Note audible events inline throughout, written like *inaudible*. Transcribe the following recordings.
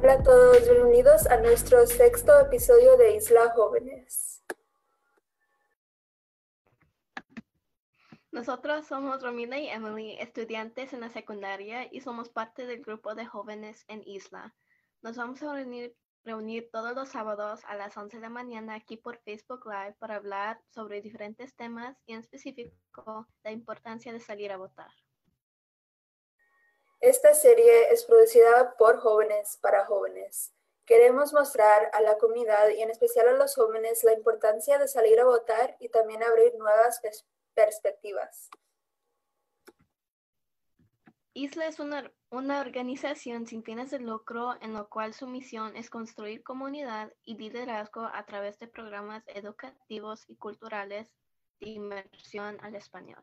Hola a todos, bienvenidos a nuestro sexto episodio de Isla Jóvenes. Nosotros somos Romina y Emily, estudiantes en la secundaria y somos parte del grupo de jóvenes en Isla. Nos vamos a reunir, reunir todos los sábados a las 11 de la mañana aquí por Facebook Live para hablar sobre diferentes temas y en específico la importancia de salir a votar. Esta serie es producida por jóvenes para jóvenes. Queremos mostrar a la comunidad y en especial a los jóvenes la importancia de salir a votar y también abrir nuevas pers- perspectivas. Isla es una, una organización sin fines de lucro en la cual su misión es construir comunidad y liderazgo a través de programas educativos y culturales de inmersión al español.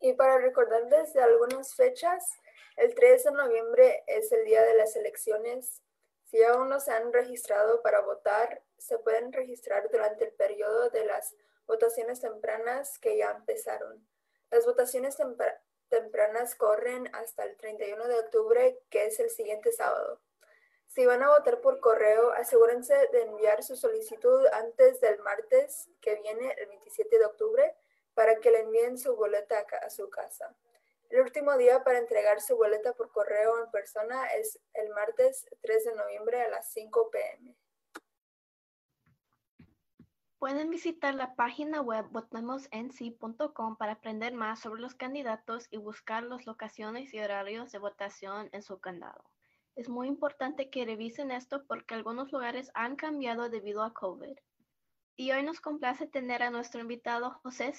Y para recordarles de algunas fechas, el 3 de noviembre es el día de las elecciones. Si aún no se han registrado para votar, se pueden registrar durante el periodo de las votaciones tempranas que ya empezaron. Las votaciones tempra- tempranas corren hasta el 31 de octubre, que es el siguiente sábado. Si van a votar por correo, asegúrense de enviar su solicitud antes del martes que viene, el 27 de octubre, para que le envíen su boleta a, su casa. El último día para entregar su boleta por correo en persona es el martes 3 de noviembre a las 5 pm. Pueden visitar la página web votemosnc.com para aprender más sobre los candidatos y buscar las locaciones y horarios de votación en su condado. Es muy importante que revisen esto porque algunos lugares han cambiado debido a COVID. Y hoy nos complace tener a nuestro invitado José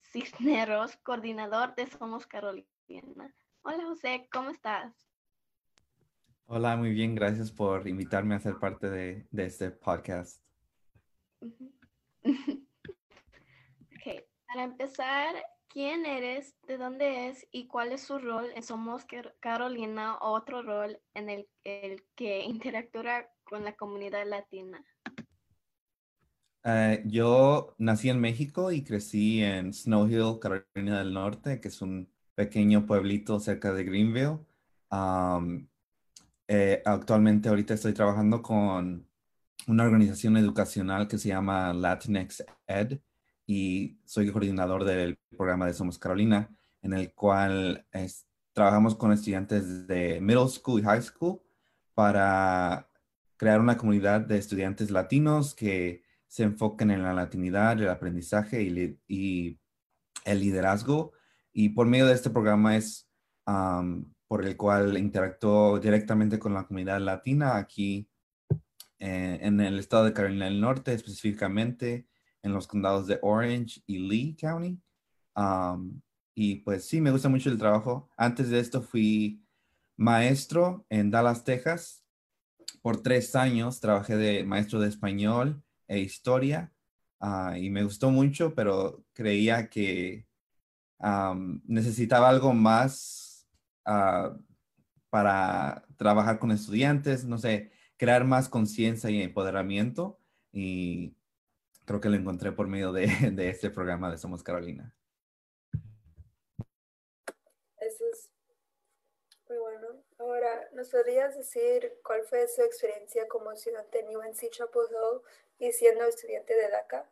Cisneros, coordinador de Somos Carolina. Hola José, ¿cómo estás? Hola, muy bien, gracias por invitarme a ser parte de, de este podcast. *laughs* Ok, para empezar, ¿quién eres, de dónde es y cuál es su rol en Somos Car- Carolina o otro rol en el, que interactúa con la comunidad latina? Eh, yo nací en México y crecí en Snow Hill, Carolina del Norte, que es un pequeño pueblito cerca de Greenville. Eh, actualmente ahorita estoy trabajando con una organización educacional que se llama Latinx Ed y soy coordinador del programa de Somos Carolina, en el cual trabajamos con estudiantes de middle school y high school para crear una comunidad de estudiantes latinos que se enfoquen en la latinidad, el aprendizaje y, el liderazgo. Y por medio de este programa es por el cual interactúo directamente con la comunidad latina aquí eh, en el estado de Carolina del Norte, específicamente en los condados de Orange y Lee County. Am, y pues sí, me gusta mucho el trabajo. Antes de esto fui maestro en Dallas, Texas. Por tres años trabajé de maestro de español e historia ah, y me gustó mucho, pero creía que am, necesitaba algo más ah, para trabajar con estudiantes, no sé, crear más conciencia y empoderamiento y creo que lo encontré por medio de, *laughs* de este programa de Somos Carolina. Eso es muy bueno. Ahora, ¿nos podrías decir cuál fue su experiencia como estudiante en UNC Chapel Hill y siendo estudiante de DACA?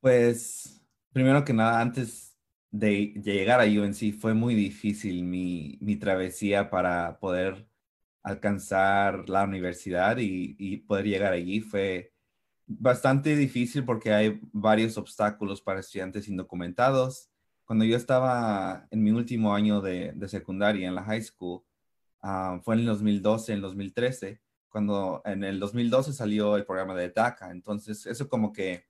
Pues, primero que nada, antes de llegar a UNC fue muy difícil mi, mi travesía para poder alcanzar la universidad y, poder llegar allí. Fue bastante difícil porque hay varios obstáculos para estudiantes indocumentados. Cuando yo estaba en mi último año de, secundaria en la high school, ah, fue en el 2012, en el 2013, cuando en el 2012 salió el programa de DACA. Entonces, eso como que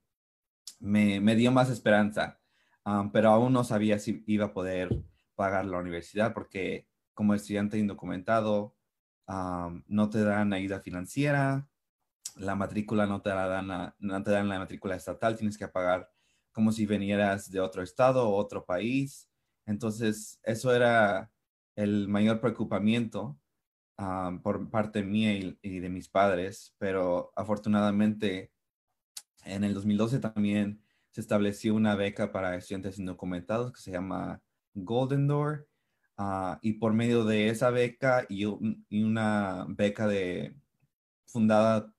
me, dio más esperanza, um, pero aún no sabía si iba a poder pagar la universidad porque como estudiante indocumentado no te dan ayuda financiera, la matrícula no te la dan, la- no te dan la matrícula estatal, tienes que pagar como si vinieras de otro estado o otro país. Entonces, eso era el mayor preocupamiento por parte mía y, y de mis padres, pero afortunadamente En el 2012 también se estableció una beca para estudiantes indocumentados que se llama Golden Door. Ah, y por medio de esa beca y, una beca de, fundada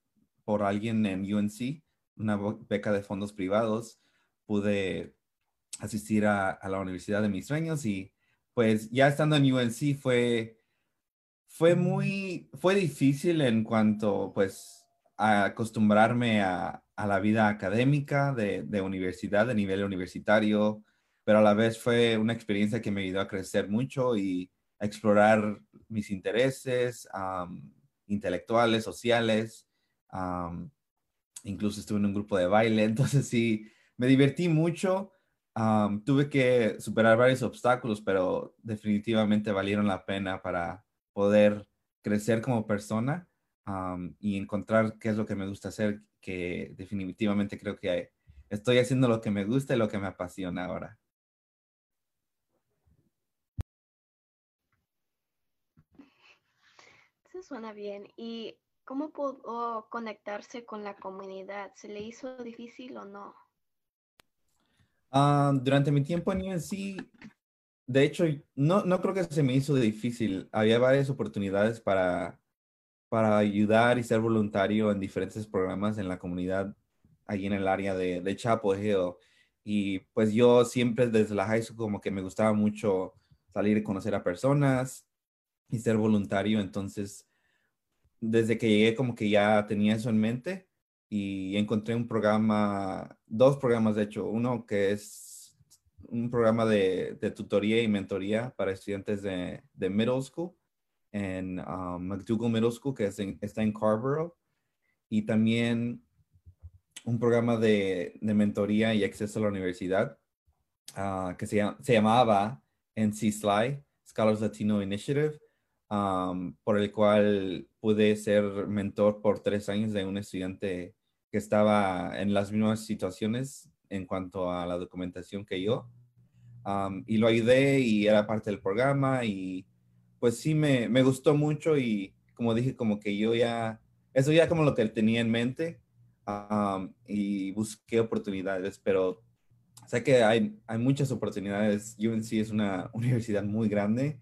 por alguien en UNC, una beca de fondos privados, pude asistir a, la universidad de mis sueños y pues ya estando en UNC fue, fue muy, fue difícil en cuanto pues a acostumbrarme a, la vida académica de, de, universidad, de nivel universitario, pero a la vez fue una experiencia que me ayudó a crecer mucho y a explorar mis intereses intelectuales, sociales. incluso estuve en un grupo de baile, *laughs* entonces sí, me divertí mucho. tuve que superar varios obstáculos, pero definitivamente valieron la pena para poder crecer como persona y encontrar qué es lo que me gusta hacer, que definitivamente creo que estoy haciendo lo que me gusta y lo que me apasiona ahora. Eso suena bien. ¿Y cómo pudo conectarse con la comunidad? ¿Se le hizo difícil o no? Ah, durante mi tiempo en UNC, de hecho, no, no creo que se me hizo difícil. Había varias oportunidades para, para ayudar y ser voluntario en diferentes programas en la comunidad, allí en el área de, de Chapel Hill. Y pues yo siempre desde la high school como que me gustaba mucho salir y conocer a personas y ser voluntario. Entonces, desde que llegué como que ya tenía eso en mente y encontré un programa, dos programas de hecho, uno que es un programa de, tutoría y mentoría para estudiantes de, middle school en um, McDougall Middle School, que está en Carrboro, y también un programa de, mentoría y acceso a la universidad ah, que se, llamaba NC SLI, Scholars Latino Initiative, por el cual pude ser mentor por tres años de un estudiante que estaba en las mismas situaciones en cuanto a la documentación que yo. y lo ayudé y era parte del programa y pues sí me, me, gustó mucho y como dije, como que yo ya, eso ya como lo que tenía en mente y busqué oportunidades, pero sé que hay, hay muchas oportunidades. UNC es una *laughs* universidad muy grande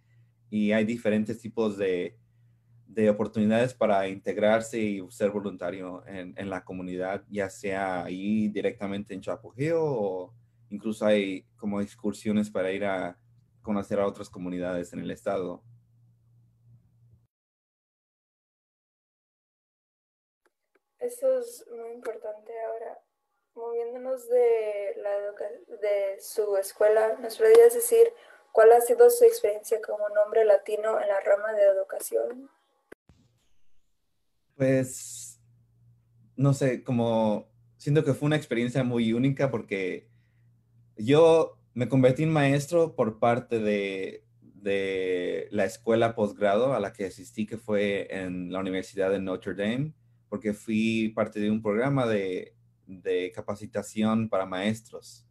y hay diferentes tipos de, de oportunidades para integrarse y ser voluntario en, en, la comunidad, ya sea ahí directamente en Chapujeo o incluso hay como excursiones para ir a conocer a otras comunidades en el estado. Eso es muy importante ahora. Moviéndonos de, la de su escuela, ¿nos podrías decir cuál ha sido su experiencia como nombre latino en la rama de educación? Pues, no sé, como siento que fue una experiencia muy única porque yo me convertí en maestro por parte de, la escuela posgrado a la que asistí, que fue en la Universidad de Notre Dame, porque fui parte de un programa de, capacitación para maestros.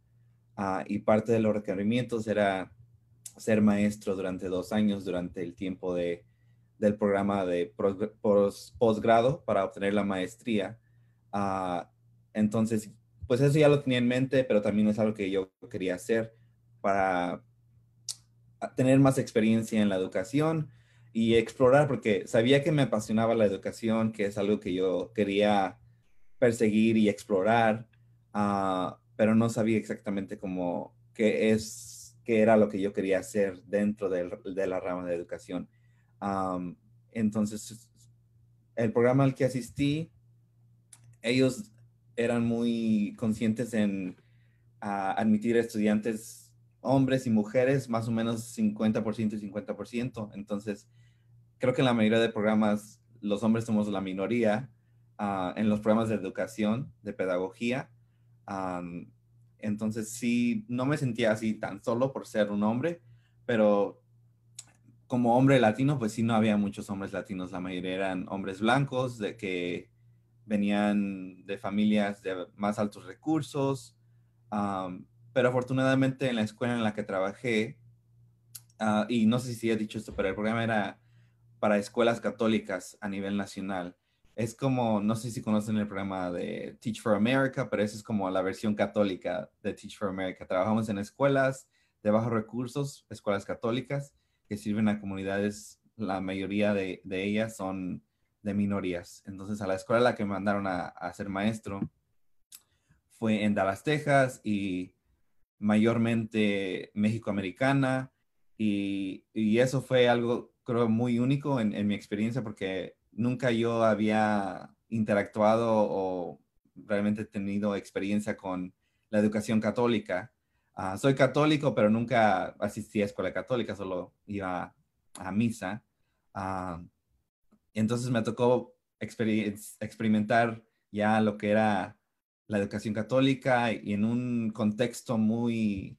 Ah, y parte de los requerimientos era ser maestro durante dos años durante el tiempo de, del programa de posgrado para obtener la maestría. Ah, entonces, pues eso ya lo tenía en mente, pero también es algo que yo quería hacer para tener más experiencia en la educación y explorar, porque sabía que me apasionaba la educación, que es algo que yo quería perseguir y explorar, ah, pero no sabía exactamente cómo, qué es, qué era lo que yo quería hacer dentro de la rama de educación entonces, el programa al que asistí, ellos eran muy conscientes en admitir estudiantes hombres y mujeres, más o menos 50% y 50%. Entonces, creo que en la mayoría de programas los hombres somos la minoría ah, en los programas de educación, de pedagogía. Entonces, sí, no me sentía así tan solo por ser un hombre, pero como hombre latino, pues sí no había muchos hombres latinos, la mayoría eran hombres blancos de que venían de familias de más altos recursos, pero afortunadamente en la escuela en la que trabajé, ah, y no sé si he dicho esto, pero el programa era para escuelas católicas a nivel nacional. Es como, no sé si conocen el programa de Teach for America, pero eso es como la versión católica de Teach for America. Trabajamos en escuelas de bajos recursos, escuelas católicas, que sirven a comunidades, la mayoría de, ellas son de minorías. Entonces, a la escuela a la que me mandaron a, a ser maestro fue en Dallas, Texas, y mayormente México-americana. Y, y, eso fue algo, creo, muy único en, en mi experiencia porque nunca yo había interactuado o realmente tenido experiencia con la educación católica. Ah, soy católico, pero nunca asistí a escuela católica, solo iba a misa. Uh, entonces me tocó experimentar ya lo que era la educación católica y en un contexto muy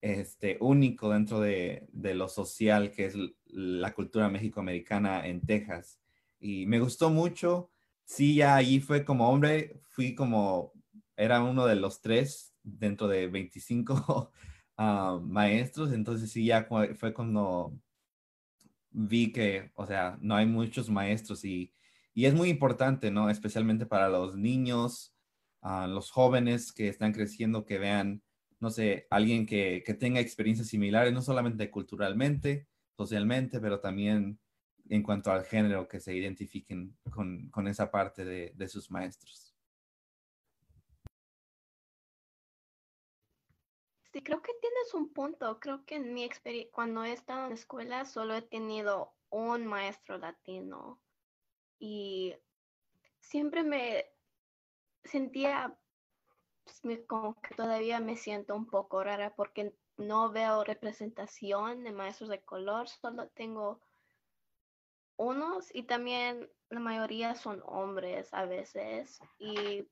este, único dentro de, de lo social que es la cultura mexicoamericana en Texas y me gustó mucho. Sí, ya allí fue como hombre, fui como, era uno de los tres dentro de 25 *laughs* ah, maestros, entonces sí, ya fue cuando vi que, o sea, no hay muchos maestros y, y es muy importante, ¿no? Especialmente para los niños, uh, los jóvenes que están creciendo, que vean, no sé, alguien que, que tenga experiencias similares, no solamente culturalmente, socialmente, pero también en cuanto al género, que se identifiquen con, con esa parte de, de, sus maestros. Sí, creo que tienes un punto. Creo que en mi experiencia, cuando he estado en escuela, solo he tenido un maestro latino y siempre me sentía pues, como que todavía me siento un poco rara porque no veo representación de maestros de color, solo tengo unos y también la mayoría son hombres a veces y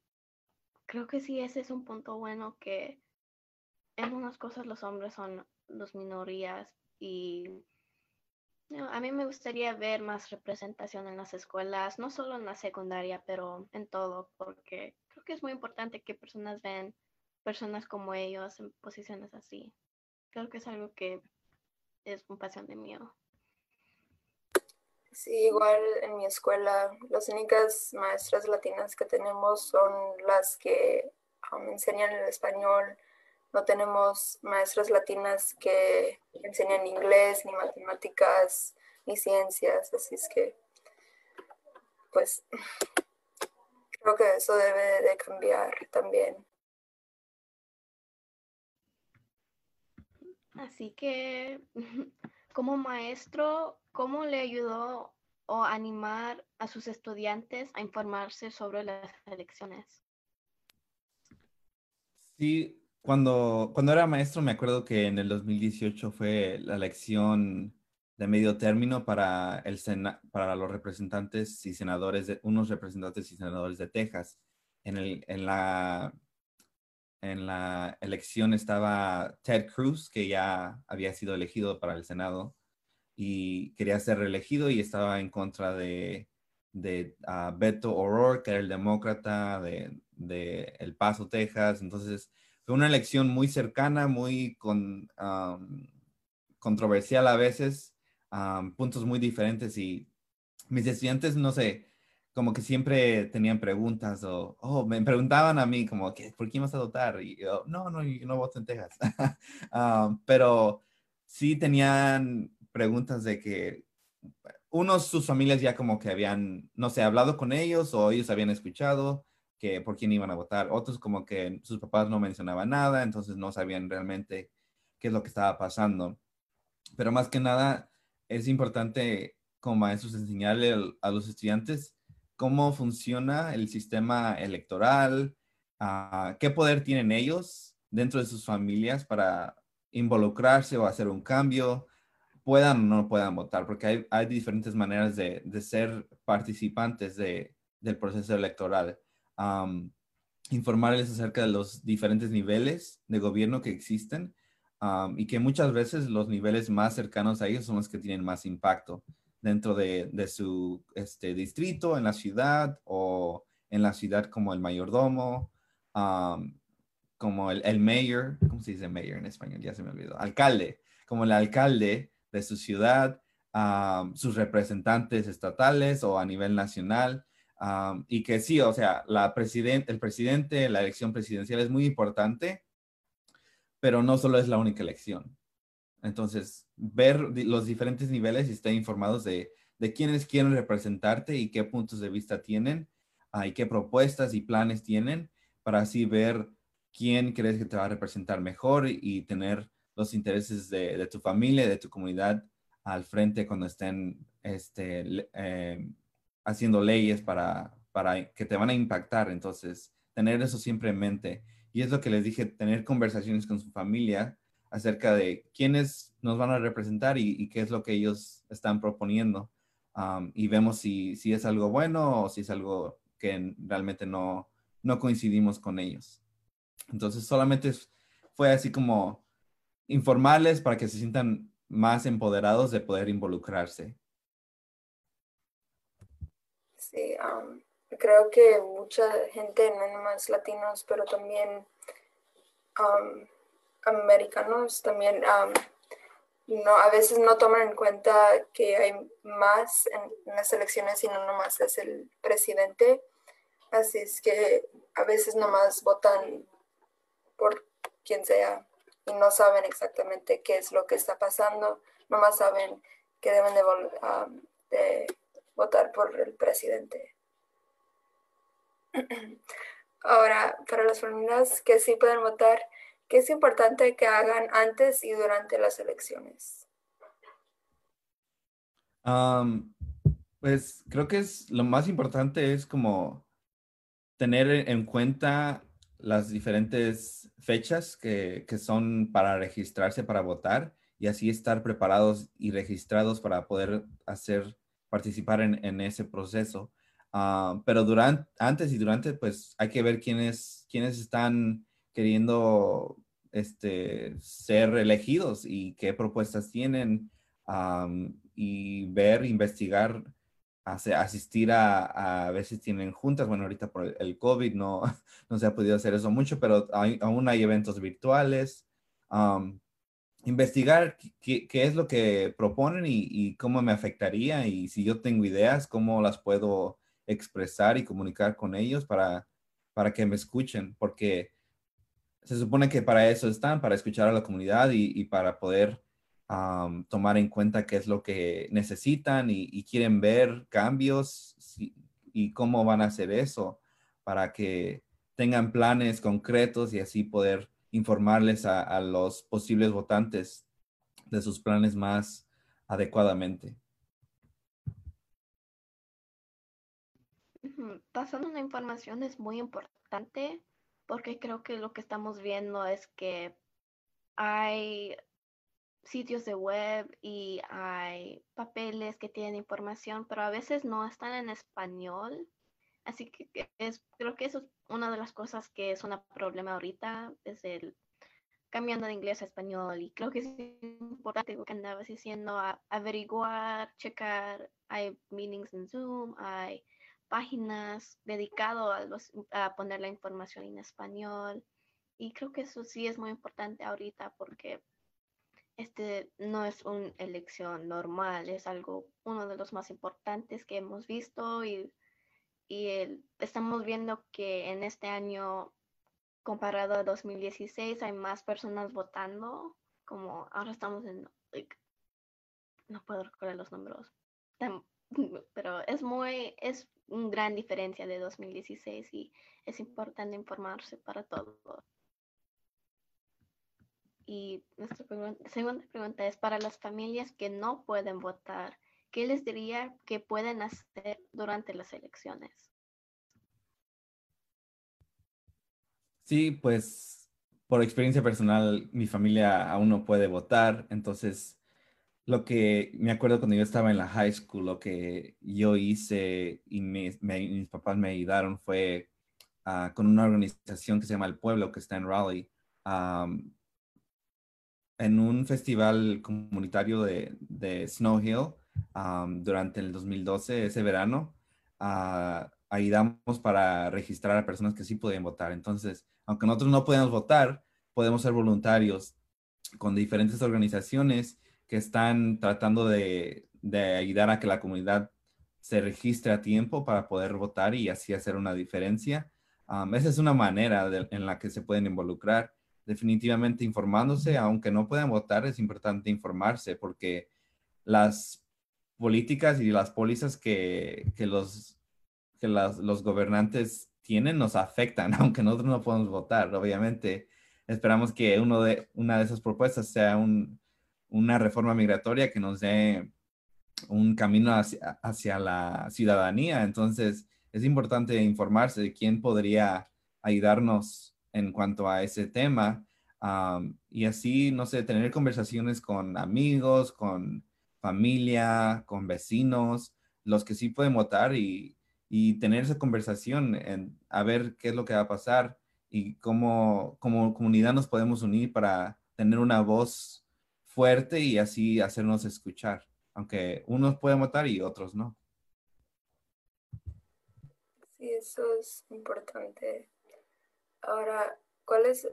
creo que sí ese es un punto bueno que en unas cosas los hombres son los minorías y a mí me gustaría ver más representación en las escuelas, no solo en la secundaria, pero en todo, porque creo que es muy importante que personas ven personas como ellos en posiciones así. Creo que es algo que es un pasión de mío. Sí, igual en mi escuela las únicas maestras latinas que tenemos son las que um, enseñan el español. No tenemos maestras latinas que enseñan inglés, ni matemáticas, ni ciencias. Así es que, pues, creo que eso debe de cambiar también. Así que, *laughs* como maestro, ¿Cómo le ayudó o animar a sus estudiantes a informarse sobre las elecciones? Sí, cuando, cuando era maestro me acuerdo que en el 2018 fue la elección de medio término para, el para los representantes y senadores, de, unos representantes y senadores de Texas. En, el, en, la, en la elección estaba Ted Cruz, que ya había sido elegido para el Senado, y quería ser reelegido y estaba en contra de, de uh, Beto O'Rourke, que era el demócrata de, de, El Paso, Texas. Entonces, fue una elección muy cercana, muy con, um, controversial a veces, um, puntos muy diferentes y mis estudiantes, no sé, como que siempre tenían preguntas o oh, me preguntaban a mí como, ¿por quién vas a votar? Y yo, no, no, yo no voto en Texas. *laughs* um, pero sí tenían preguntas de que unos, sus familias ya como que habían, no sé, hablado con ellos o ellos habían escuchado que por quién iban a votar. Otros como que sus papás no mencionaban nada, entonces no sabían realmente qué es lo que estaba pasando. Pero más que nada, es importante como maestros enseñarle a los estudiantes cómo funciona el sistema electoral, uh, qué poder tienen ellos dentro de sus familias para involucrarse o hacer un cambio, puedan o no puedan votar, porque hay, diferentes maneras de, ser participantes de, del proceso electoral. informarles acerca de los diferentes niveles de gobierno que existen y que muchas veces los niveles más cercanos a ellos son los que tienen más impacto dentro de, de su este, distrito, en la ciudad o en la ciudad como el mayordomo, como el, el mayor, ¿cómo se dice mayor en español? Ya se me olvidó, alcalde, como el alcalde de su ciudad, sus representantes estatales o a nivel nacional, y que sí, o sea, la el presidente, la elección presidencial es muy importante, pero no solo es la única elección. Entonces, ver los diferentes niveles y estar informados de, de quiénes quieren representarte y qué puntos de vista tienen, y qué propuestas y planes tienen, para así ver quién crees que te va a representar mejor y, tener los intereses de, tu familia, de tu comunidad al frente cuando estén este, eh, haciendo leyes para, que te van a impactar. Entonces, tener eso siempre en mente. Y es lo que les dije, tener conversaciones con su familia acerca de quiénes nos van a representar y, qué es lo que ellos están proponiendo. Um, y vemos si, es algo bueno o si es algo que realmente no coincidimos con ellos. Entonces, solamente fue así como informarles para que se sientan más empoderados de poder involucrarse. Sí, creo que mucha gente, no nomás latinos, pero también americanos, también no, a veces no toman en cuenta que hay más en, las elecciones y no nomás es el presidente. Así es que a veces nomás votan por quien sea y no saben exactamente qué es lo que está pasando, nomás saben que deben de votar por el presidente. *clears throat* Ahora, para las familias que sí pueden votar, ¿qué es importante que hagan antes y durante las elecciones? pues creo que es lo más importante es como tener en cuenta las diferentes fechas que, que, son para registrarse para votar y así estar preparados y registrados para poder hacer participar en, ese proceso. Ah, pero durante, antes y durante, pues hay que ver quiénes, quiénes están queriendo este, ser elegidos y qué propuestas tienen y ver, investigar, asistir a, a, si tienen juntas. Bueno, ahorita por el COVID no, *laughs* no se ha podido hacer eso mucho, pero aún hay eventos virtuales investigar qué, es lo que proponen y, cómo me afectaría y si yo tengo ideas, cómo las puedo expresar y comunicar con ellos para, para que me escuchen, porque se supone que para eso están, para escuchar a la comunidad y, para poder tomar en cuenta qué es lo que necesitan y, quieren ver cambios y cómo van a hacer eso para que tengan planes concretos y así poder informarles a, los posibles votantes de sus planes más adecuadamente. Pasando una información es muy importante porque creo que lo que estamos viendo es que hay sitios de web y hay papeles que tienen información, pero a veces no están en español. Así que es, creo que eso es una de las cosas que es un problema ahorita, es el cambiando de inglés a español. Y creo que es importante lo que andabas diciendo, averiguar, checar, hay meetings en Zoom, hay páginas dedicadas a, a poner la información en español. Y creo que eso sí es muy importante ahorita porque este no es una elección normal, es algo, uno de los más importantes que hemos visto y y estamos viendo que en este año comparado a 2016 hay más personas votando, como ahora estamos en, no puedo recordar los números, *laughs* pero es muy, es una gran diferencia de 2016 y es importante informarse para todos. Y nuestra segunda pregunta es para las familias que no pueden votar. ¿qué les diría que pueden hacer durante las elecciones? Sí, pues por experiencia personal, mi familia aún no puede votar, entonces lo que me acuerdo cuando yo estaba en la high school, lo que yo hice y mis papás me ayudaron fue ah, con una organización que se llama El Pueblo, que está en Raleigh, en un festival comunitario de, Snow Hill durante el 2012, ese verano, ayudamos para registrar a personas que sí pueden votar. Entonces, aunque nosotros no podemos votar, podemos ser voluntarios con diferentes organizaciones que están tratando de, ayudar a que la comunidad se registre a tiempo para poder votar y así hacer una diferencia. esa es una manera en la que se pueden involucrar. Definitivamente informándose, aunque no puedan votar, es importante informarse porque las políticas y las pólizas que, los, que los gobernantes tienen nos afectan, *laughs* aunque nosotros no podemos votar. Obviamente, esperamos que uno de, una de esas propuestas sea una reforma migratoria que nos dé un camino hacia, la ciudadanía. Entonces, es importante informarse de quién podría ayudarnos en cuanto a ese tema. y así, no sé, tener conversaciones con amigos, con familia, con vecinos, los que sí pueden votar y, tener esa conversación en, a ver qué es lo que va a pasar y cómo como comunidad nos podemos unir para tener una voz fuerte y así hacernos escuchar aunque unos pueden votar y otros no. Sí, eso es importante. Ahora, ¿cuáles,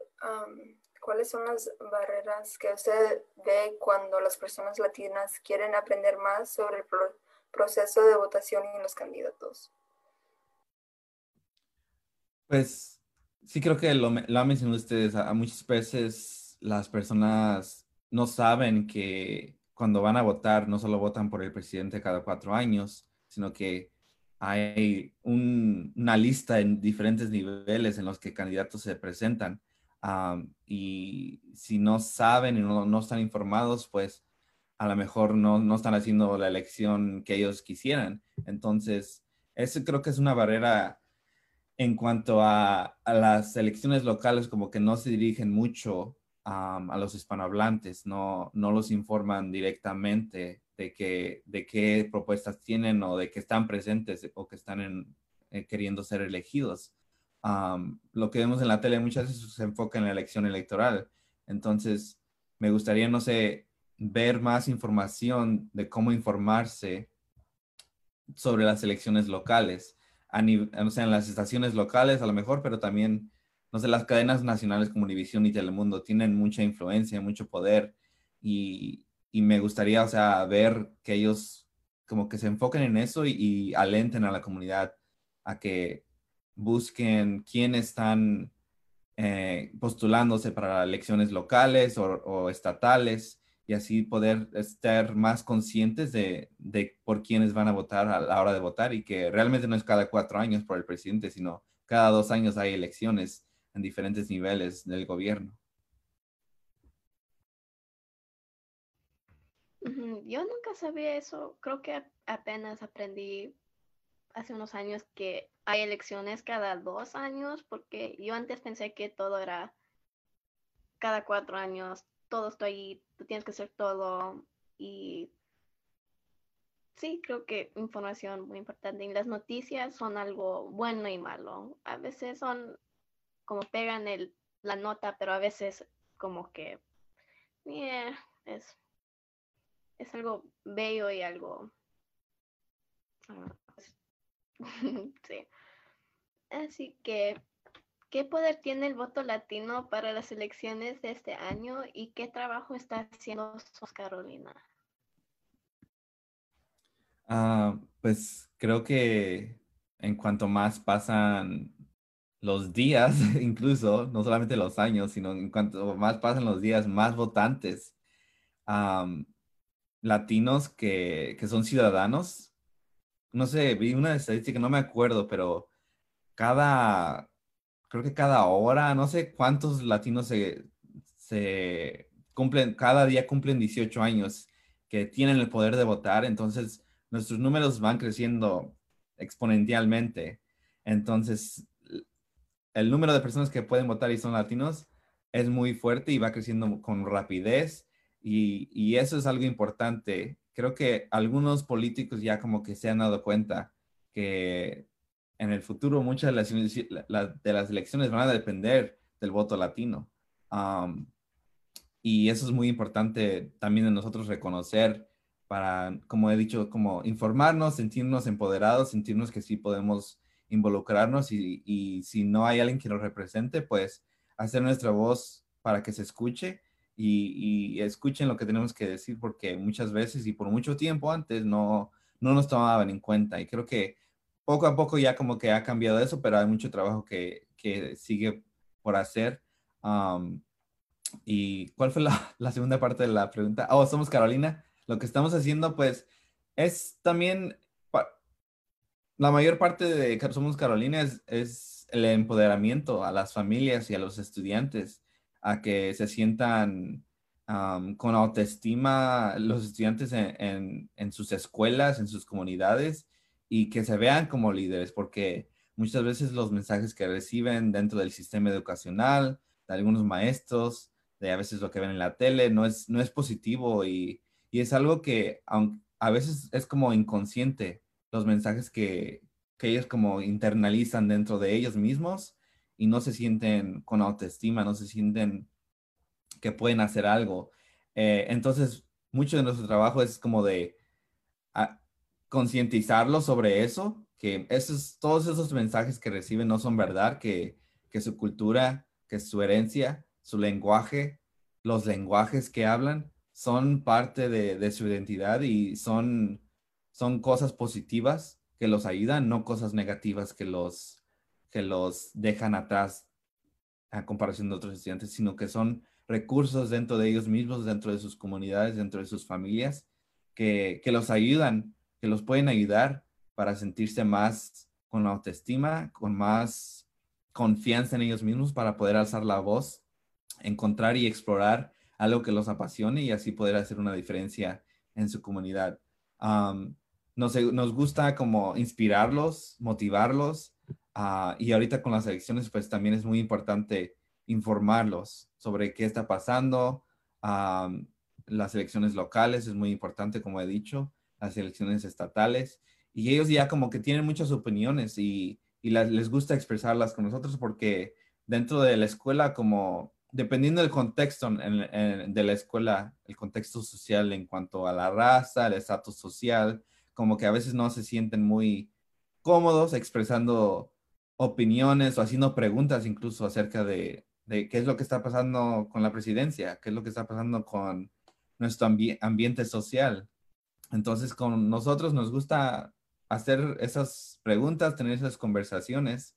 ¿cuáles son las barreras que usted ve cuando las personas latinas quieren aprender más sobre el proceso de votación y los candidatos? Pues sí creo que lo, lo han mencionado ustedes, muchas veces las personas no saben que cuando van a votar, no solo votan por el presidente cada cuatro años, sino que hay una lista en diferentes niveles en los que candidatos se presentan. y si no saben y no, están informados, pues a lo mejor no, no, están haciendo la elección que ellos quisieran. Entonces, eso creo que es una barrera en cuanto a, a las elecciones locales, como que no se dirigen mucho a los hispanohablantes, no, no los informan directamente de, qué propuestas tienen o de que están presentes o que están en, eh, queriendo ser elegidos. lo que vemos en la tele muchas veces se enfoca en la elección electoral. Entonces, me gustaría, no sé, ver más información de cómo informarse sobre las elecciones locales, a o sea, en las estaciones locales a lo mejor, pero también no sé, las cadenas nacionales como Univision y Telemundo tienen mucha influencia, mucho poder y, me gustaría, o sea, ver que ellos como que se enfoquen en eso y, alenten a la comunidad a que busquen quiénes están eh, postulándose para elecciones locales o, estatales y así poder estar más conscientes de, de, por quiénes van a votar a la hora de votar y que realmente no es cada cuatro años por el presidente, sino cada dos años hay elecciones en diferentes niveles del gobierno. Yo nunca sabía eso. Creo que apenas aprendí hace unos años que hay elecciones cada dos años, porque yo antes pensé que todo era cada cuatro años, todo está ahí, tú tienes que hacer todo. Y sí, creo que información muy importante. Y las noticias son algo bueno y malo. A veces son como pegan el, la nota, pero a veces como que es, es algo bello y algo... Ah, *laughs* sí. Así que, ¿qué poder tiene el voto latino para las elecciones de este año y qué trabajo está haciendo Carolina? Ah, pues creo que en cuanto más pasan los días, *laughs* incluso, no solamente los años, sino en cuanto más pasan los días, más votantes latinos que, son ciudadanos. No sé, vi una estadística, no me acuerdo, pero cada, creo que cada hora, no sé cuántos latinos se, se cumplen, cada día cumplen 18 años que tienen el poder de votar, entonces nuestros números van creciendo exponencialmente. Entonces, el número de personas que pueden votar y son latinos es muy fuerte y va creciendo con rapidez y, eso es algo importante. Creo que algunos políticos ya como que se han dado cuenta que en el futuro muchas de las, elecciones van a depender del voto latino. y eso es muy importante también de nosotros reconocer para, como he dicho, como informarnos, sentirnos empoderados, sentirnos que sí podemos involucrarnos y, si no hay alguien que nos represente, pues hacer nuestra voz para que se escuche y, escuchen lo que tenemos que decir, porque muchas veces y por mucho tiempo antes no, no nos tomaban en cuenta. Y creo que poco a poco ya como que ha cambiado eso, pero hay mucho trabajo que, que sigue por hacer. ¿Y cuál fue *laughs* la, segunda parte de la pregunta? Oh, somos Carolina. Lo que estamos haciendo, pues, es también, la mayor parte de Somos Carolina es el empoderamiento a las familias y a los estudiantes, a que se sientan con autoestima los estudiantes en, sus escuelas, en sus comunidades y que se vean como líderes, porque muchas veces los mensajes que reciben dentro del sistema educacional, de algunos maestros, de a veces lo que ven en la tele, no es, no es positivo y, y es algo que a veces es como inconsciente los mensajes que, que ellos como internalizan dentro de ellos mismos y no se sienten con autoestima, no se sienten que pueden hacer algo. Eh, entonces, mucho de nuestro trabajo es como de ah, concientizarlos sobre eso, que esos, todos esos mensajes que reciben no son verdad, que, que su cultura, que su herencia, su lenguaje, los lenguajes que hablan son parte de, de su identidad y son, son cosas positivas que los ayudan, no cosas negativas que los, que los dejan atrás a comparación de otros estudiantes, sino que son recursos dentro de ellos mismos, dentro de sus comunidades, dentro de sus familias, que, que los ayudan, que los pueden ayudar para sentirse más con autoestima, con más confianza en ellos mismos para poder alzar la voz, encontrar y explorar algo que los apasione y así poder hacer una diferencia en su comunidad. nos, nos, gusta como inspirarlos, motivarlos uh, y ahorita con las elecciones pues también es muy importante informarlos sobre qué está pasando. las elecciones locales es muy importante, como he dicho, las elecciones estatales. Y ellos ya como que tienen muchas opiniones y, y les gusta expresarlas con nosotros porque dentro de la escuela, como dependiendo del contexto de la escuela, el contexto social en cuanto a la raza, el estatus social, como que a veces no se sienten muy cómodos expresando opiniones o haciendo preguntas incluso acerca de, qué es lo que está pasando con la presidencia, qué es lo que está pasando con nuestro ambiente social. Entonces, con nosotros nos gusta hacer esas preguntas, tener esas conversaciones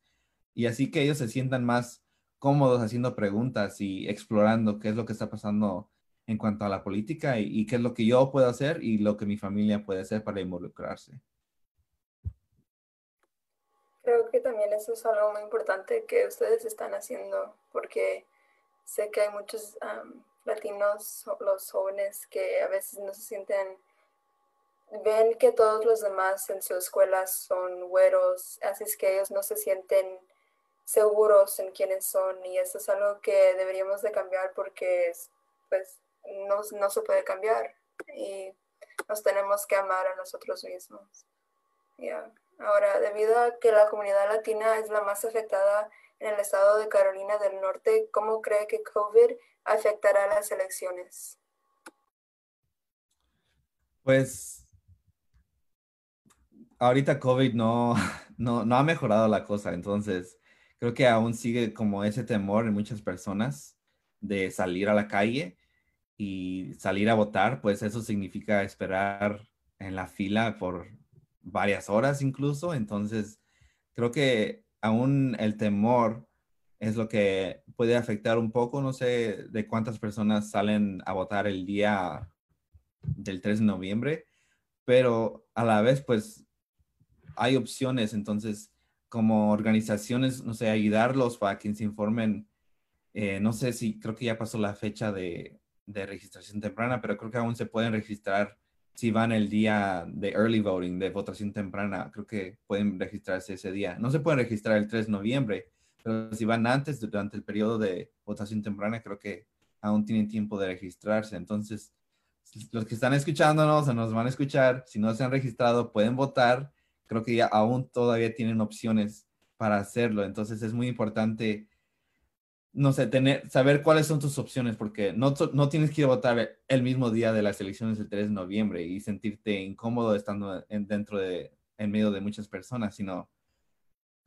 y así que ellos se sientan más cómodos haciendo preguntas y explorando qué es lo que está pasando en cuanto a la política y, y qué es lo que yo puedo hacer y lo que mi familia puede hacer para involucrarse. Creo que también eso es algo muy importante que ustedes están haciendo, porque sé que hay muchos latinos, los jóvenes, que a veces no se sienten, ven que todos los demás en su escuela son güeros, así es que ellos no se sienten seguros en quiénes son y eso es algo que deberíamos de cambiar porque pues no, no se puede cambiar y nos tenemos que amar a nosotros mismos. Yeah. Ahora, debido a que la comunidad latina es la más afectada en el estado de Carolina del Norte, ¿cómo cree que COVID afectará las elecciones? Pues ahorita COVID no, no, no ha mejorado la cosa, entonces creo que aún sigue como ese temor en muchas personas de salir a la calle y salir a votar, pues eso significa esperar en la fila por varias horas incluso. Entonces, creo que aún el temor es lo que puede afectar un poco. No sé de cuántas personas salen a votar el día del 3 de noviembre, pero a la vez, pues, hay opciones. Entonces, como organizaciones, no sé, ayudarlos para que se informen. Eh, no sé si creo que ya pasó la fecha de, de registración temprana, pero creo que aún se pueden registrar si van el día de early voting, de votación temprana, creo que pueden registrarse ese día. No se pueden registrar el 3 de noviembre, pero si van antes, durante el periodo de votación temprana, creo que aún tienen tiempo de registrarse. Entonces, los que están escuchándonos o nos van a escuchar, si no se han registrado, pueden votar. Creo que ya aún todavía tienen opciones para hacerlo. Entonces, es muy importante no sé, tener, saber cuáles son tus opciones, porque no, no tienes que ir a votar el mismo día de las elecciones del 3 de noviembre y sentirte incómodo estando dentro de, en medio de muchas personas, sino,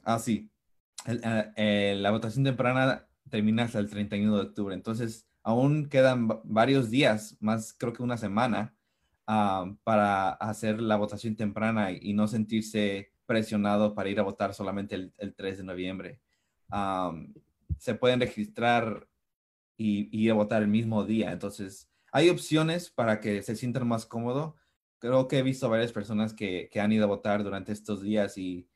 ah, sí, eh, la votación temprana termina hasta el 31 de octubre, entonces aún quedan varios días, más creo que una semana, ah, para hacer la votación temprana y, no sentirse presionado para ir a votar solamente el, 3 de noviembre. Se pueden registrar y, y, ir a votar el mismo día. Entonces, hay opciones para que se sientan más cómodo. Creo que he visto varias personas que, que han ido a votar durante estos días y,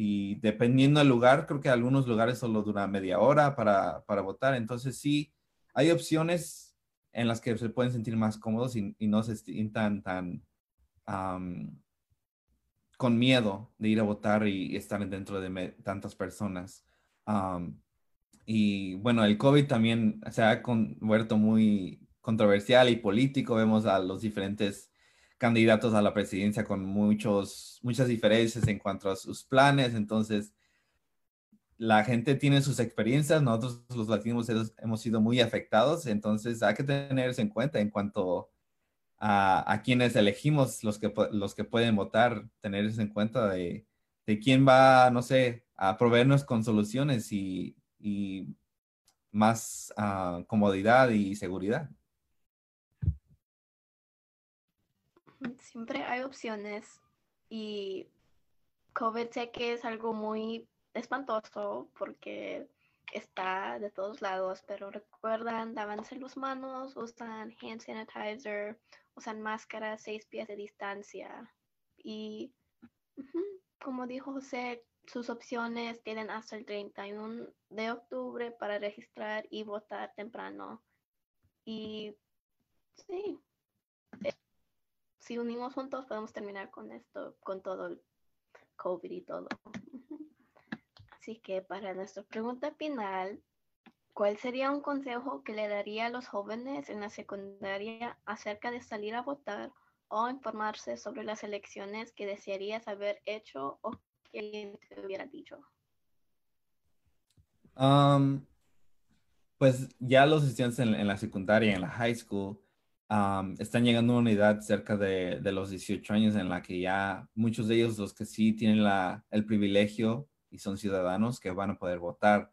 y dependiendo del lugar, creo que algunos lugares solo dura media hora para, para, votar. Entonces sí, hay opciones en las que se pueden sentir más cómodos y, no se sientan tan con miedo de ir a votar y, estar dentro de tantas personas. Y bueno, el COVID también se ha vuelto muy controversial y político. Vemos a los diferentes candidatos a la presidencia con muchos, muchas diferencias en cuanto a sus planes. Entonces, la gente tiene sus experiencias, nosotros los latinos hemos sido muy afectados, entonces hay que tenerse en cuenta en cuanto a, a quienes elegimos, los que, los que pueden votar, tenerse en cuenta de, de quién va, no sé, a proveernos con soluciones y, y más uh, comodidad y seguridad. Siempre hay opciones y COVID sé que es algo muy espantoso porque está de todos lados, pero recuerdan, dábanse las manos, usan hand sanitizer, usan máscaras, seis pies de distancia y como dijo José, sus opciones tienen hasta el 31 de octubre para registrar y votar temprano. Y sí, si unimos juntos podemos terminar con esto, con todo el COVID y todo. *laughs* Así que para nuestra pregunta final, ¿cuál sería un consejo que le daría a los jóvenes en la secundaria acerca de salir a votar o informarse sobre las elecciones que desearías haber hecho o que te hubiera dicho? Um, pues ya los estudiantes en, la secundaria, en la high school, están llegando a una edad cerca de, los 18 años en la que ya muchos de ellos, los que sí tienen el privilegio y son ciudadanos, que van a poder votar.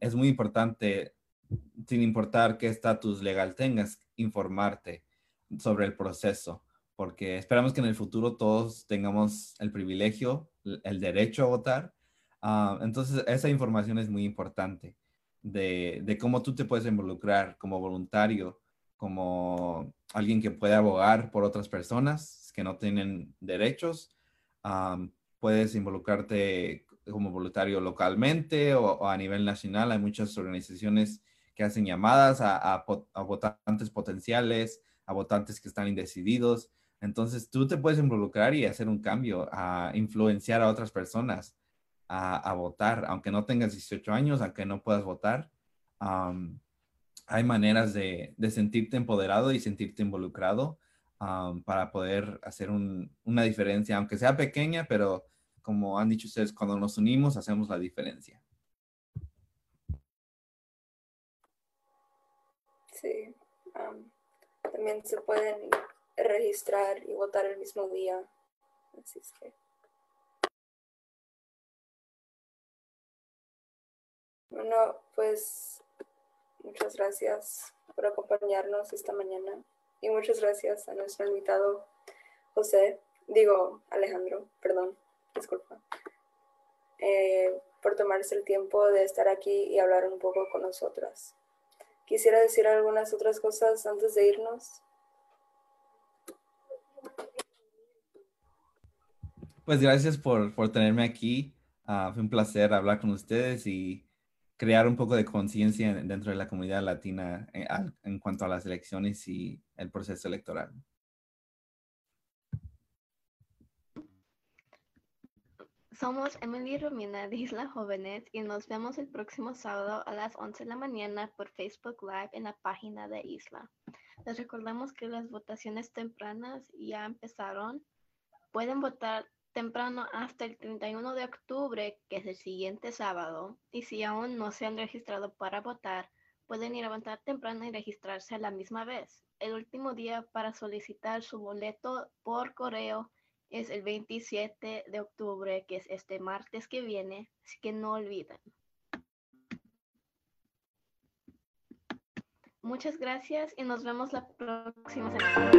es muy importante, sin importar qué estatus legal tengas, informarte sobre el proceso, porque esperamos que en el futuro todos tengamos el privilegio, el derecho a votar. entonces, esa información es muy importante de, de cómo tú te puedes involucrar como voluntario como alguien que puede abogar por otras personas que no tienen derechos. puedes involucrarte como voluntario localmente o, a nivel nacional. Hay muchas organizaciones que hacen llamadas a, votantes potenciales, a votantes que están indecididos. Entonces tú te puedes involucrar y hacer un cambio, a influenciar a otras personas a, votar, aunque no tengas 18 años, aunque no puedas votar hay maneras de, sentirte empoderado y sentirte involucrado para poder hacer una diferencia, aunque sea pequeña, pero como han dicho ustedes, cuando nos unimos hacemos la diferencia. Sí, también se pueden registrar y votar el mismo día. Así es que. Bueno, pues Muchas gracias por acompañarnos esta mañana y muchas gracias a nuestro invitado José, digo Alejandro, perdón, disculpa, eh, por tomarse el tiempo de estar aquí y hablar un poco con nosotras. Quisiera decir algunas otras cosas antes de irnos. Pues gracias por, tenerme aquí. Ah, fue un placer hablar con ustedes y crear un poco de conciencia dentro de la comunidad latina eh, en, cuanto a las elecciones y el proceso electoral. Somos Emily Romina de Isla Jóvenes y nos vemos el próximo sábado a las 11 de la mañana por Facebook Live en la página de Isla. Les recordamos que las votaciones tempranas ya empezaron. Pueden votar temprano hasta el 31 de octubre, que es el siguiente sábado, y si aún no se han registrado para votar, pueden ir a votar temprano y registrarse a la misma vez. El último día para solicitar su boleto por correo es el 27 de octubre, que es este martes que viene, así que no olviden. Muchas gracias y nos vemos la próxima semana.